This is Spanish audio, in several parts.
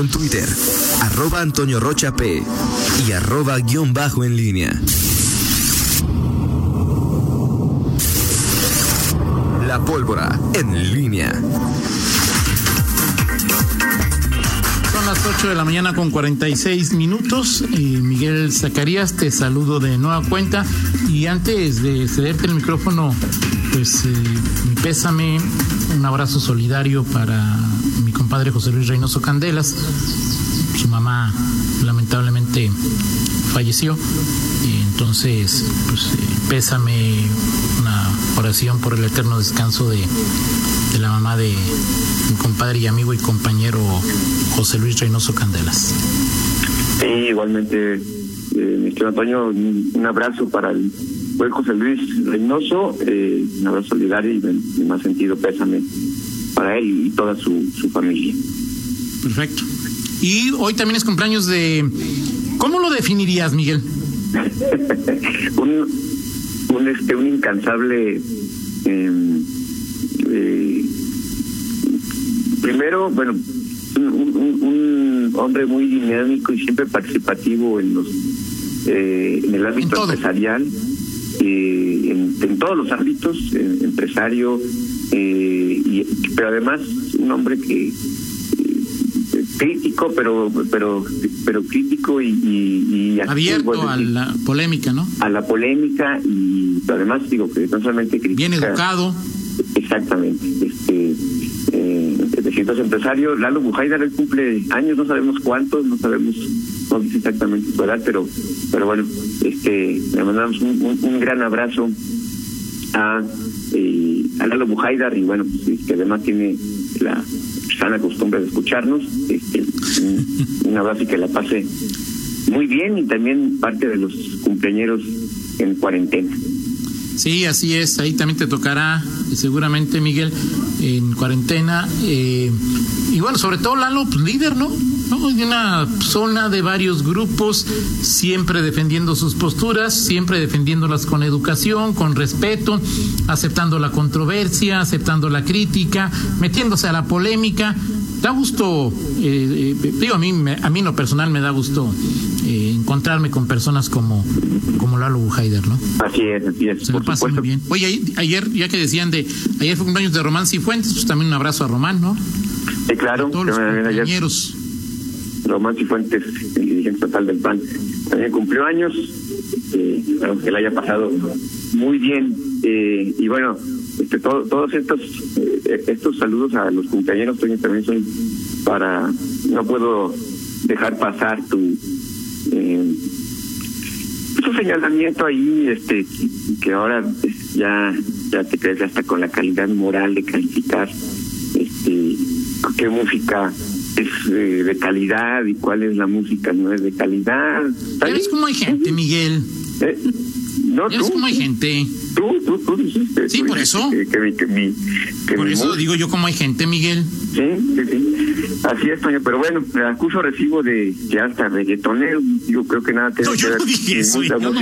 en Twitter, arroba Antonio Rocha P y arroba guion bajo en línea. La pólvora en línea. Son las 8 de la mañana con 46 minutos. Eh, Miguel Zacarías, te saludo de nueva cuenta. Y antes de cederte el micrófono, pues eh, pésame, un abrazo solidario para mi compadre José Luis Reynoso Candelas. Su mamá lamentablemente falleció. Entonces, pues eh, pésame una oración por el eterno descanso de, la mamá de mi compadre y amigo y compañero José Luis Reynoso Candelas. Igualmente, eh, mi estimado Antonio, un abrazo para el buen José Luis Reynoso, eh, un abrazo solidario y en, más sentido pésame para él y toda su, su familia. Perfecto. Y hoy también es cumpleaños de... ¿Cómo lo definirías, Miguel? un, un, este, un incansable... eh, eh, primero, bueno, un, un, un hombre muy dinámico y siempre participativo en los eh, en el ámbito En empresarial, eh, en, en todos los ámbitos, eh, empresario, eh, y, pero además un hombre que eh, crítico, pero pero pero crítico y, y, y activo, Abierto a la polémica, ¿no? a la polémica y además digo que no solamente critica Bien educado. Exactamente. Este, eh, de distintos empresarios, Lalo Bujaidar, él cumple años, no sabemos cuántos, no sabemos, no dice exactamente su edad, pero, pero bueno, este, le mandamos un, gran abrazo a, eh, a Lalo Bujaidar y bueno, pues, que además tiene la sana costumbre de escucharnos. Este, un, un abrazo y que la pase muy bien y también parte de los cumpleaños en cuarentena. Sí, así es. Ahí también te tocará, eh, seguramente, Miguel, en cuarentena. eh, y bueno, sobre todo Lalo, pues, líder, ¿no? ¿No? De una zona de varios grupos, siempre defendiendo sus posturas, siempre defendiéndolas con educación, con respeto, aceptando la controversia, aceptando la crítica, metiéndose a la polémica. Da gusto, eh, eh, digo, a mí, me- a mí lo personal me da gusto eh, encontrarme con personas como, como Lalo Bujaider, ¿no? Así es, así es. Se por pasa muy bien. Oye, ayer, ya que decían de, ayer fue cumpleaños de Román Cifuentes, pues también un abrazo a Román, ¿no? Sí, claro. A todos los me- ayer compañeros. Román Cifuentes, el dirigente total del PAN, también cumplió años. Eh, que le haya pasado muy bien. Eh, y bueno, este, todo- todos estos eh, estos saludos a los compañeros también son para. No puedo dejar pasar tu. Eh, tu señalamiento ahí, este, que ahora pues, ya ya te crees hasta con la calidad moral de calificar este qué música es eh, de calidad y cuál es la música no es de calidad. ¿Está Ya ves bien? cómo hay gente, Miguel. Eh, no, tú, hay gente. tú, tú, tú dijiste. Sí, tú por dijiste eso. Que, que que mi, que Por mi eso digo yo cómo hay gente, Miguel. Sí, sí, sí. Así es, Toño. Pero bueno, me acuso recibo de que hasta reggaetonero. Digo, creo que nada tiene No, yo no dije eso, yo no-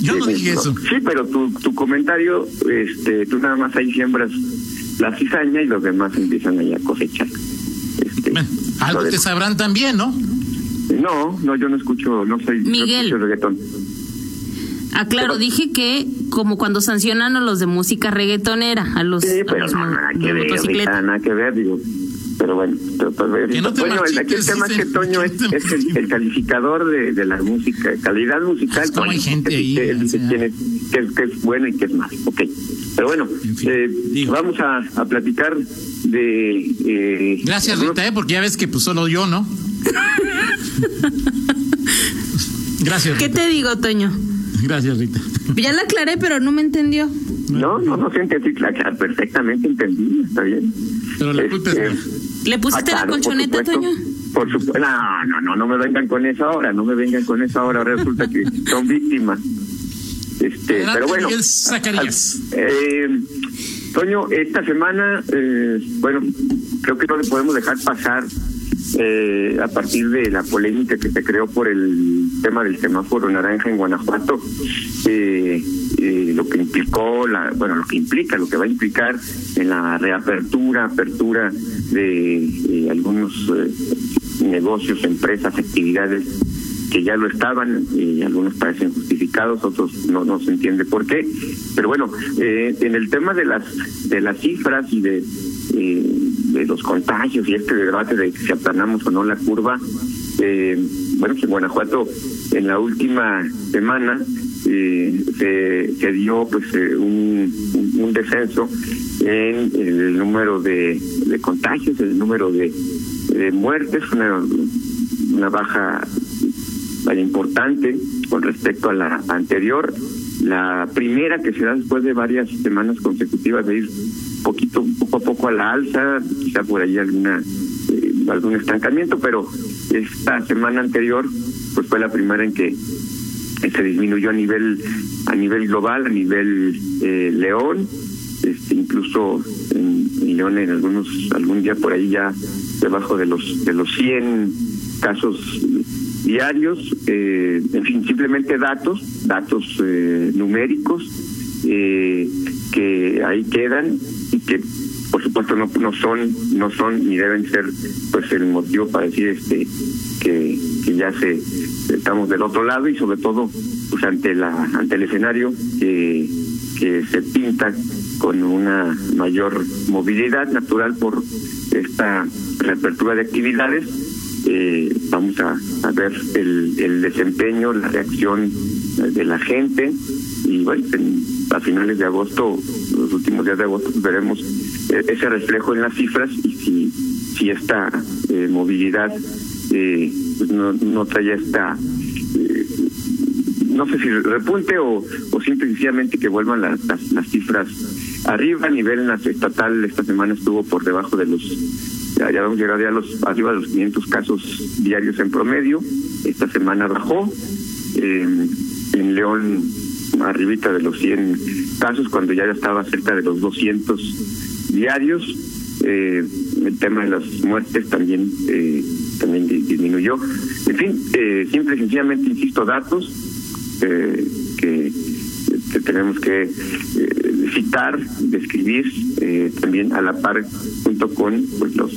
yo dije eso. Sí, pero tu, tu comentario, este, tú nada más ahí siembras la cizaña y los demás empiezan ahí a cosechar. Algo te sabrán también, ¿no? No, no, yo no escucho, no soy, no Miguel. escucho reggaetón. Ah, claro, dije que como cuando sancionan a los de música reggaetonera, a los, Sí, a pero los no, nada de que ver. Rita, nada que ver, digo. Pero bueno, pero, pues, Que no te bueno, el- aquí el tema es que Toño que es, no te es el, calificador de, de la música, calidad musical. Es como hay gente que ahí, o sea. es, que, es, que es bueno y que es malo. Ok. Pero bueno, En fin, eh, vamos a, a platicar de. Eh, Gracias, Rita, ¿eh? porque ya ves que pues solo yo, ¿no? Gracias, ¿Qué te digo, Toño? Gracias, Rita. Ya la aclaré, pero no me entendió. No, no, no se entendí, perfectamente entendí, está bien. Pero la culpa es Este, mía. ¿Le pusiste Ah, la por colchoneta, supuesto. Toño? Por supuesto. No, no, no, no me vengan con eso ahora, no me vengan con eso ahora. Resulta que son víctimas. Este, pero bueno. Zacarías. Eh, Toño, esta semana, eh, bueno, creo que no le podemos dejar pasar eh, a partir de la polémica que se creó por el tema del semáforo naranja en Guanajuato, eh, eh, lo que implicó, la, bueno, lo que implica, lo que va a implicar en la reapertura, apertura de eh, algunos eh, negocios, empresas, actividades que ya lo estaban y algunos parecen justificados, otros no, no se entiende por qué. Pero bueno, eh, en el tema de las de las cifras y de, eh, de los contagios y este debate de si aplanamos o no la curva, eh, bueno, en Guanajuato en la última semana eh, se, dio pues eh, un, descenso en el número de, de contagios, el número de, de muertes, una, una baja importante con respecto a la anterior. La primera que se da después de varias semanas consecutivas de ir poquito, poco a poco a la alza, quizá por ahí alguna eh, algún estancamiento, pero esta semana anterior pues fue la primera en que se disminuyó a nivel a nivel global, a nivel eh, León, este, incluso en, León en algunos algún día por ahí ya debajo de los de los 100 casos diarios, eh, en fin, simplemente datos, datos eh, numéricos eh, que ahí quedan y que por supuesto no, no son no son ni deben ser pues el motivo para decir este que, que ya se estamos del otro lado y sobre todo pues ante la ante el escenario que, que se pinta con una mayor movilidad natural por esta reapertura de actividades eh, vamos a, a ver el, el, desempeño, la reacción de la gente y bueno, en, a finales de agosto, los últimos días de agosto, veremos eh, ese reflejo en las cifras y si, si esta eh, movilidad eh, pues no, no trae esta, no sé si repunte o, o simplemente que vuelvan las, las, cifras arriba. A nivel estatal esta semana estuvo por debajo de los ya, ya vamos a llegar ya a los arriba de los 500 casos diarios en promedio. Esta semana bajó eh, en León arribita de los 100 casos cuando ya estaba cerca de los 200 diarios. Eh, el tema de las muertes también eh, también disminuyó. En fin eh, simple y sencillamente insisto datos eh, que, que tenemos que eh, citar, describir eh, también a la par junto con pues, los,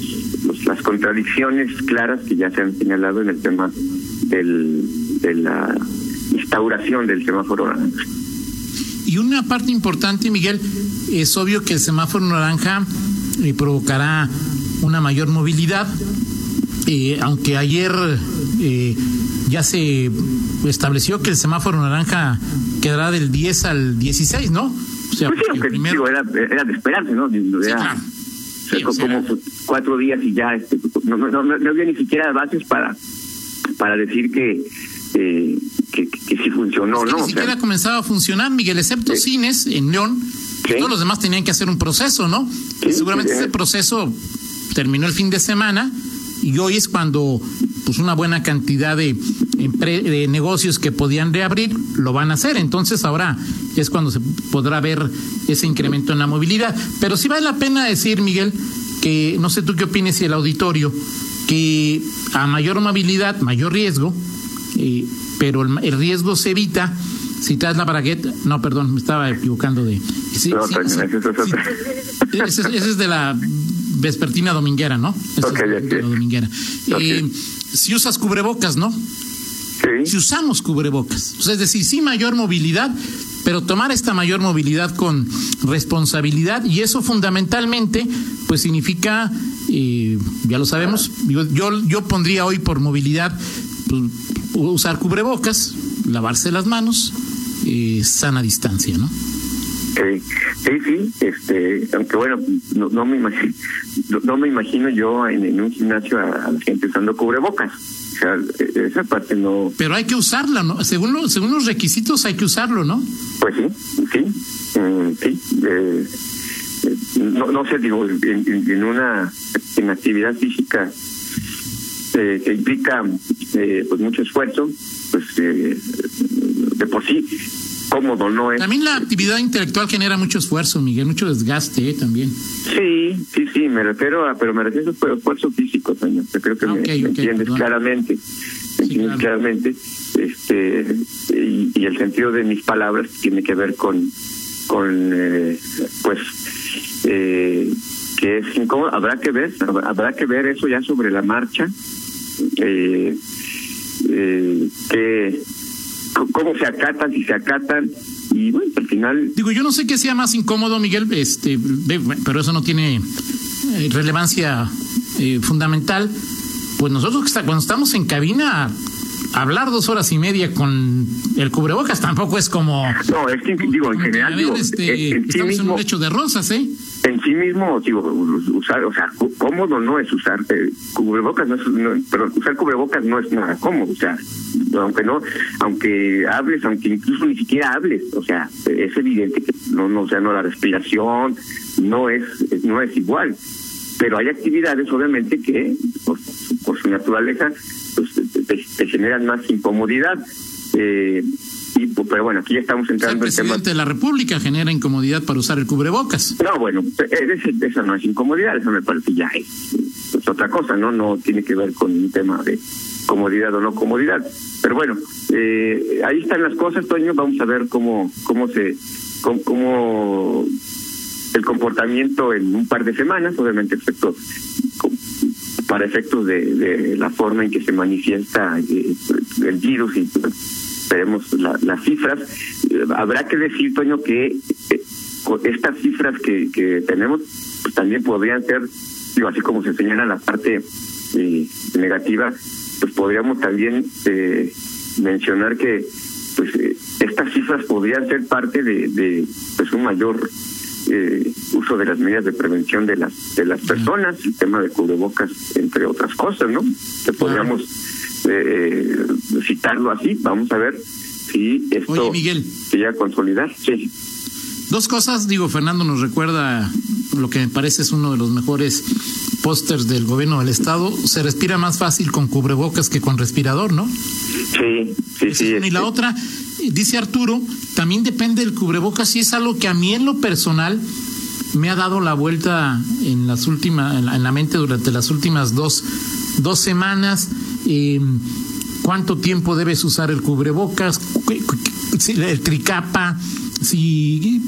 los, las contradicciones claras que ya se han señalado en el tema del, de la instauración del semáforo naranja. Y una parte importante, Miguel, es obvio que el semáforo naranja eh, provocará una mayor movilidad, eh, aunque ayer eh, ya se estableció que el semáforo naranja quedará del 10 al 16, ¿no? O sea, pues sí, aunque primero... era, era de esperarse, ¿no? Era, sí, claro. sí, o sea, como cuatro días y ya este, no, no, no, no había ni siquiera bases para para decir que eh, que, que, sí funcionó, es que ¿no? Ni siquiera o sea, comenzaba a funcionar, Miguel, excepto cines en León. Sí. Todos los demás tenían que hacer un proceso, ¿no? Sí, seguramente ese proceso terminó el fin de semana y hoy es cuando pues una buena cantidad de, de, negocios que podían reabrir lo van a hacer. Entonces ahora es cuando se podrá ver ese incremento en la movilidad. Pero sí vale la pena decir, Miguel, que no sé tú qué opinas y el auditorio, que a mayor movilidad, mayor riesgo, eh, pero el, el, riesgo se evita si traes la bragueta. No, perdón, me estaba equivocando de. Sí, no, sí, sí, ese, ese, es de la vespertina dominguera, ¿no? Okay, es de la dominguera. Okay. Eh, si usas cubrebocas, ¿no? Sí. Si usamos cubrebocas. Sea, es decir, sí mayor movilidad, pero tomar esta mayor movilidad con responsabilidad y eso fundamentalmente pues significa, eh, ya lo sabemos, yo, yo, yo pondría hoy por movilidad pues, usar cubrebocas, lavarse las manos, eh, sana distancia, ¿no? Sí, sí, sí, este, aunque bueno, no, no me imagino, no, no, me imagino yo en, en un gimnasio a, a, la gente usando cubrebocas. O sea, esa parte no. Pero hay que usarla, ¿no? Según, lo, según los requisitos hay que usarlo, ¿no? Pues sí, sí, mm, sí. Eh, no, no sé, digo, en, en una en actividad física eh, que implica eh, pues mucho esfuerzo, pues eh, de por sí cómodo no es. También la actividad intelectual genera mucho esfuerzo, Miguel, mucho desgaste ¿eh? también. Sí, sí, sí, me refiero a, pero me refiero a esfuerzo físico, señor. Yo creo que okay, me, okay, me, entiendes bueno. claramente, me sí, entiendes claro. claramente, este, y, y, el sentido de mis palabras tiene que ver con, con, eh, pues, eh, que es incómodo. Habrá que ver, habrá que ver eso ya sobre la marcha. Eh, eh, que cómo se acatan, si se acatan, y bueno, al final... Digo, yo no sé qué sea más incómodo, Miguel, este, pero eso no tiene eh, relevancia eh, fundamental. Pues nosotros cuando estamos en cabina, hablar dos horas y media con el cubrebocas tampoco es como... No, es que digo, en general... Digo, este, en, estamos en un lecho de rosas, ¿eh? En sí mismo, usar, o sea, cómodo no es usar cubrebocas, no es, pero usar cubrebocas no es nada cómodo, o sea, aunque no, aunque hables, aunque incluso ni siquiera hables, o sea, es evidente que no, no, sea, no la respiración no es, no es igual, pero hay actividades obviamente que por, su naturaleza pues, te, generan más incomodidad. Eh, y, pero bueno, aquí ya estamos entrando en el presidente de la República genera incomodidad para usar el cubrebocas. No, bueno, e, esa no es incomodidad, eso me parece ya es, otra cosa, ¿no? No tiene que ver con un tema de comodidad o no comodidad. Pero bueno, eh, ahí están las cosas, Toño, vamos a ver cómo, cómo se, cómo, el comportamiento en un par de semanas, obviamente excepto para efectos de, la forma en que se manifiesta eh, el virus y veremos las cifras. Eh, habrá que decir, Toño, que eh, estas cifras que, que tenemos pues, también podrían ser, digo, así como se señala la parte negativa, pues podríamos también mencionar que pues estas cifras podrían ser parte de, de pues un mayor eh, uso de las medidas de prevención de las de las personas, el tema de cubrebocas, entre otras cosas, ¿no? Que podríamos eh, citarlo así. Vamos a ver si esto Oye, Miguel. se llega a consolidar. Sí. Dos cosas, digo, Fernando nos recuerda lo que me parece es uno de los mejores pósters del gobierno del estado. Se respira más fácil con cubrebocas que con respirador, ¿no? Sí, sí, sí. Y la otra, dice Arturo, también depende del cubrebocas si es algo que a mí en lo personal me ha dado la vuelta en las últimas, en la, mente durante las últimas dos, dos semanas. Eh, ¿Cuánto tiempo debes usar el cubrebocas? El tricapa, si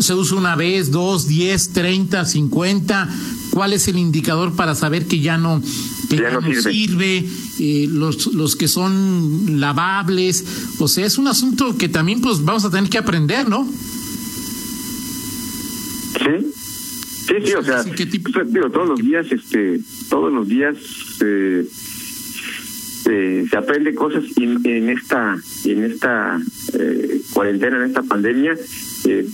se usa una vez, dos, diez, treinta, cincuenta, ¿cuál es el indicador para saber que ya no, que ya, no sirve? Eh, los, los que son lavables, o sea, es un asunto que también pues vamos a tener que aprender, ¿no? Sí, sí, sí, o sea, digo, todos los días, este, todos los días eh, eh, se aprende cosas y en esta, en esta eh, cuarentena, en esta pandemia, eh,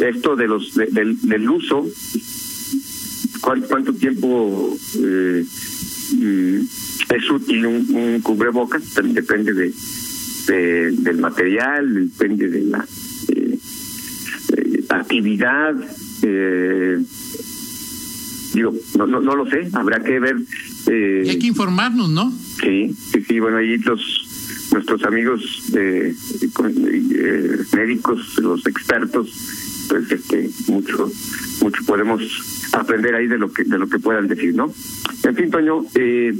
esto de los del, uso, cuánto, tiempo es útil un, cubrebocas, también depende de, del material, depende de la actividad. Digo, no, no, no lo sé, habrá que ver. y hay que informarnos, ¿no? Sí, sí, sí, bueno, ahí los nuestros amigos eh, médicos, los expertos, pues este, mucho, mucho podemos aprender ahí de lo que de lo que puedan decir, ¿no? En fin, Toño, eh,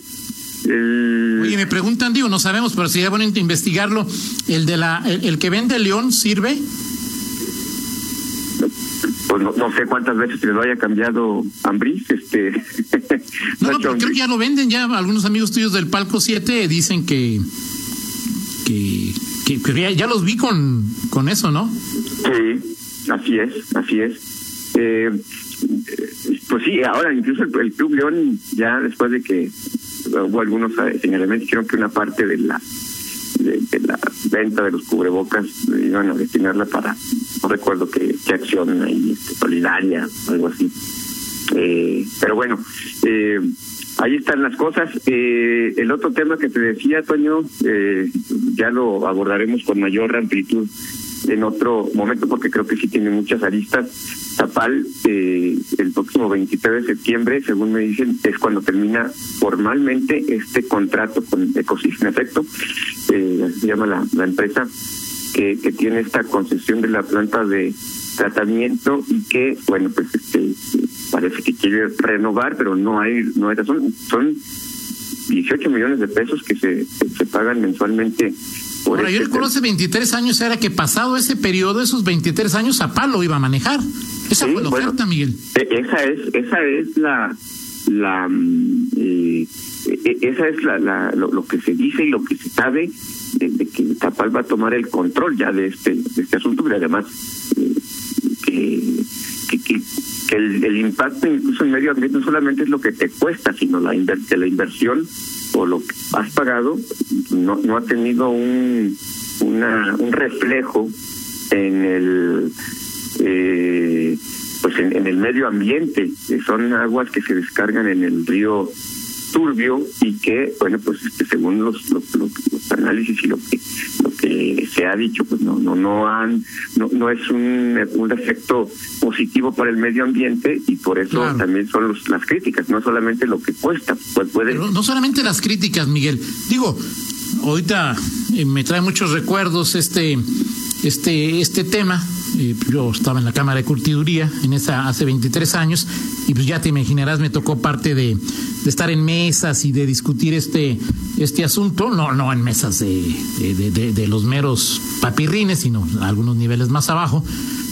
Oye, me preguntan, digo, no sabemos, pero si ya van a investigarlo, el de la, el, que vende León sirve. No, sé cuántas veces se lo haya cambiado Ambris, este. no, no, pero creo que ya lo venden, ya algunos amigos tuyos del Palco 7 dicen que que, ya, los vi con, con eso, ¿no? Sí, así es, así es. Eh, pues sí, ahora incluso el, Club León, ya después de que hubo algunos señalamientos, creo que una parte de la de, la venta de los cubrebocas iban a destinarla para, no recuerdo qué, qué acción ahí, este, solidaria, algo así. Eh, pero bueno, eh, Ahí están las cosas. Eh, el otro tema que te decía, Toño, eh, ya lo abordaremos con mayor amplitud en otro momento porque creo que sí tiene muchas aristas. Zapal, eh, el próximo 23 de septiembre, según me dicen, es cuando termina formalmente este contrato con Ecosys. En efecto, eh, se llama la, la empresa que, que tiene esta concesión de la planta de tratamiento y que, bueno, pues este parece que quiere renovar, pero no hay no hay razón. Son 18 millones de pesos que se, se pagan mensualmente. Por Ahora, yo recuerdo hace 23 años era que pasado ese periodo, esos 23 años, a palo iba a manejar. Esa fue la oferta, Miguel. E, esa es, esa es la, la mm, eh, e, esa es la, lo, que se dice y lo que se sabe de, que Tapal va a tomar el control ya de este, de este asunto, pero además eh, que, que, el, impacto incluso en medio ambiente no solamente es lo que te cuesta, sino la, la inversión o lo que has pagado no, no ha tenido un, una, un reflejo en el eh, pues en, el medio ambiente son aguas que se descargan en el río turbio y que bueno pues este, según los, los, análisis y lo que lo que se ha dicho pues no no no han no, no es un, un efecto positivo para el medio ambiente y por eso también son los, las críticas no solamente lo que cuesta pues puede no solamente las críticas Miguel. Digo ahorita eh, me trae muchos recuerdos este este este tema yo estaba en la Cámara de Curtiduría en esa hace 23 años y pues ya te imaginarás me tocó parte de, estar en mesas y de discutir este este asunto no no en mesas de, de, los meros papirrines sino a algunos niveles más abajo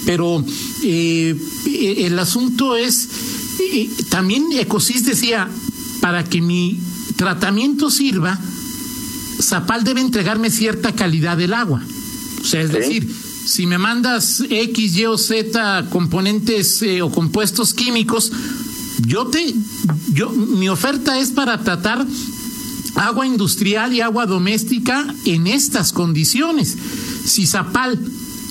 pero eh, el asunto es eh, también Ecosis decía para que mi tratamiento sirva Zapal debe entregarme cierta calidad del agua o sea es decir si me mandas X, Y o Z componentes eh, o compuestos químicos, yo te, yo, mi oferta es para tratar agua industrial y agua doméstica en estas condiciones. Si Zapal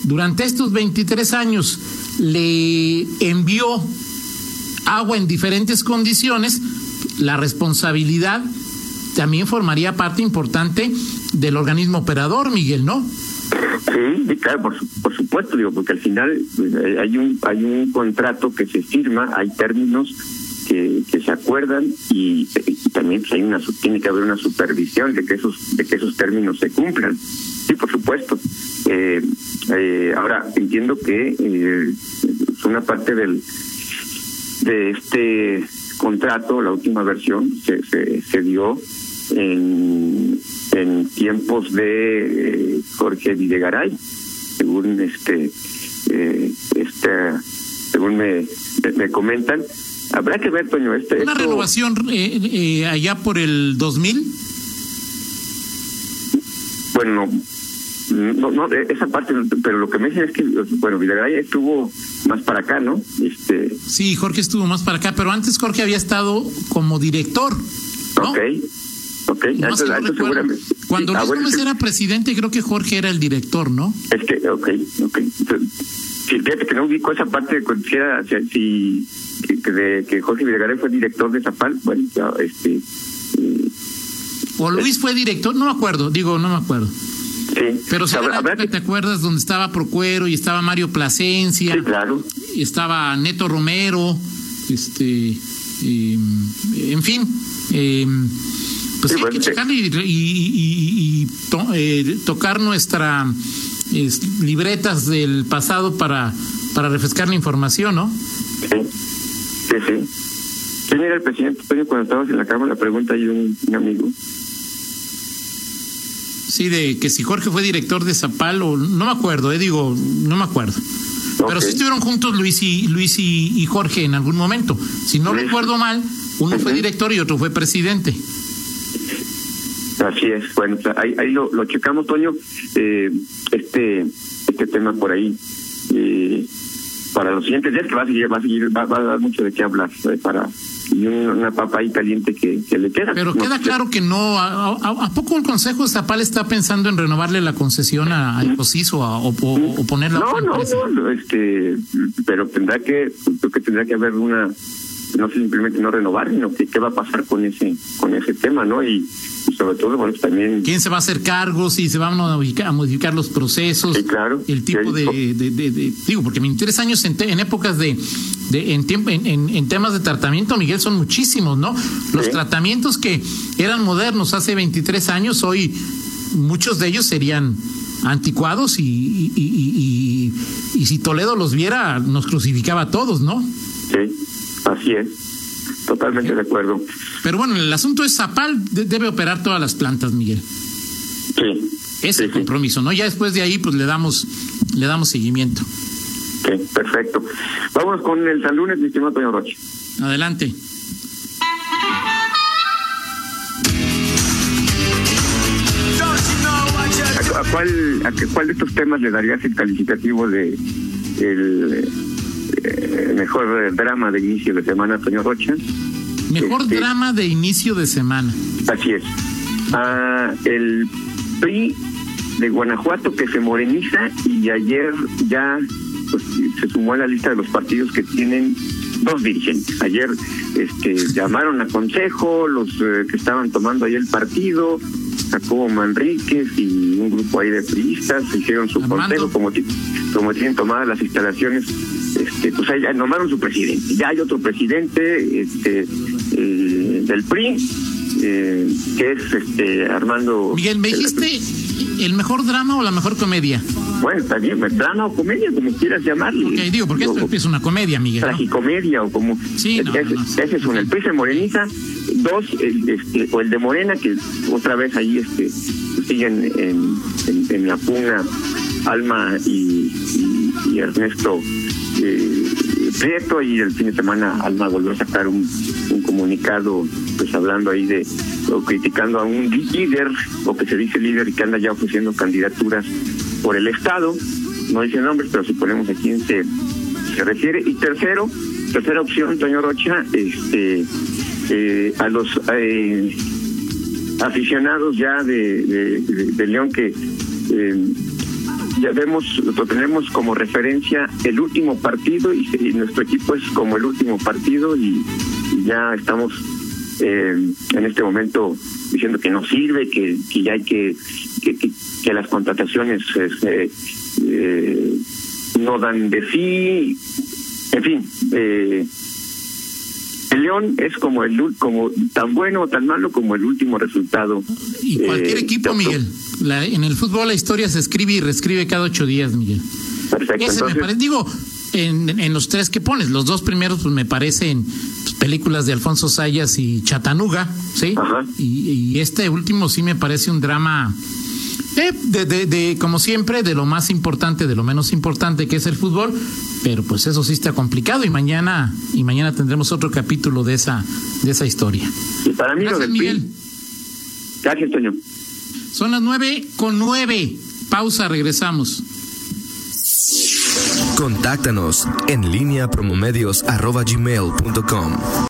durante estos 23 años le envió agua en diferentes condiciones, la responsabilidad también formaría parte importante del organismo operador, Miguel, ¿no? Sí, claro, por, supuesto, digo, porque al final pues, eh, hay un hay un contrato que se firma, hay términos que, se acuerdan y, también hay una tiene que haber una supervisión de que esos de que esos términos se cumplan. Sí, por supuesto. Eh, eh, ahora entiendo que una parte del de este contrato, la última versión, se, se, se dio en en tiempos de eh, Jorge Videgaray, según este, eh, este según me, me comentan. Habrá que ver, Toño, este. ¿Una renovación eh, eh, allá por el 2000? Bueno, no, no, esa parte, pero lo que me dicen es que, bueno, Videgaray estuvo más para acá, ¿no? Este. Sí, Jorge estuvo más para acá, pero antes Jorge había estado como director. ¿no? Ok. Ok, seguramente. Cuando Luis Gómez era presidente, creo que Jorge era el director, ¿no? Es que, ok, ok. Si fíjate que no ubico esa parte de si, era, si que, de, que Jorge Videgaray fue director de Zapal, bueno, ya, este. o Luis fue director, no me acuerdo, digo, no me acuerdo. Sí. Pero si te acuerdas donde estaba Procuero y estaba Mario Plasencia. Sí, claro. Y estaba Neto Romero, este, en fin. Eh, pues sí, hay que checar y, eh, tocar nuestras libretas del pasado para, para refrescar la información, ¿no? Sí, sí, sí. ¿Quién era el presidente cuando estábamos en la Cámara? La pregunta hay un, amigo. Sí, de que si Jorge fue director de Zapal o no me acuerdo, eh, digo, no me acuerdo. Pero sí estuvieron juntos Luis y Luis y, Jorge en algún momento. Si no recuerdo mal, uno fue director y otro fue presidente. Así es, bueno, ahí, ahí lo, lo checamos, Toño, eh, este este tema por ahí. Eh, para los siguientes días que va a seguir, va a seguir, va, a dar mucho de qué hablar eh, para y una papa ahí caliente que, que le queda. Pero queda claro que no. A, poco el Consejo Zapal está pensando en renovarle la concesión a, Ecosys o, o, o, ponerla? No, no, no, este, pero tendrá que, creo que tendrá que haber una, no simplemente no renovar, sino que qué va a pasar con ese, con ese tema, ¿no? Y, sobre todo, bueno, también... ¿Quién se va a hacer cargo? Si se van a modificar, a modificar los procesos. Sí, claro. El tipo de, de, Digo, porque 23 años en, en épocas de... de en, tiempo, en, en, temas de tratamiento, Miguel, son muchísimos, ¿no? Los tratamientos que eran modernos hace 23 años, hoy muchos de ellos serían anticuados y, y, y, y, si Toledo los viera, nos crucificaba a todos, ¿no? Sí, así es. Totalmente de acuerdo. Pero bueno, el asunto es Zapal debe operar todas las plantas, Miguel. Sí. Ese sí, compromiso, ¿no? Ya después de ahí, pues le damos, le damos seguimiento. Sí, perfecto. Vámonos con el San Lunes, mi estimado Antonio Roche. Adelante. ¿A cuál, a cuál de estos temas le darías el calificativo de el eh, mejor drama de inicio de semana, señor Rocha? Mejor Este- drama de inicio de semana. Así es. Ah, el PRI de Guanajuato que se moreniza y ayer ya pues, se sumó a la lista de los partidos que tienen dos dirigentes. Ayer este, llamaron a consejo los eh, que estaban tomando ahí el partido, Jacobo Manríquez y un grupo ahí de priistas hicieron su Armando. consejo como, como tienen tomadas las instalaciones. Este, pues ahí nombraron su presidente. Ya hay otro presidente este, eh, del PRI, eh, que es este Armando. Miguel, ¿me dijiste el mejor drama o la mejor comedia? Bueno, bien, pues, drama o comedia, como quieras llamarle. Ok, digo, porque esto es una comedia, Miguel. ¿no? tragicomedia o como Sí, no, ese, no, no. ese es uno el PRI se moreniza dos el, este, o el de Morena que otra vez ahí este siguen en, en, en la pugna Alma y, y, y Ernesto eh, Prieto y el fin de semana Alma volvió a sacar un, un comunicado pues hablando ahí de o criticando a un líder o que se dice líder y que anda ya ofreciendo candidaturas por el estado no dice nombres pero suponemos a quién se se refiere. Y tercero, tercera opción, Toño Rocha, este, eh, a los eh, aficionados ya de- de León que eh, ya vemos, lo tenemos como referencia el último partido y, y nuestro equipo es como el último partido y, ya estamos eh, en este momento diciendo que no sirve, que, que ya hay que, que, que- que las contrataciones este, eh, no dan de sí, en fin, eh, el León es como el como tan bueno o tan malo como el último resultado. Y cualquier eh, equipo, Miguel. La- en el fútbol la historia se escribe y reescribe cada ocho días, Miguel. Perfecto. Ese me parece, digo, en, en los tres que pones, los dos primeros pues me parecen películas de Alfonso Sayas y Chatanuga, ¿sí? Ajá. Y, y este último sí me parece un drama, eh, de, de, de, como siempre, de lo más importante, de lo menos importante que es el fútbol, pero pues eso sí está complicado y mañana y mañana tendremos otro capítulo de esa de esa historia. y para mí lo Gracias, del Miguel. Gracias, Toño. Son las nueve con nueve. Pausa, regresamos. Contáctanos en línea promomedios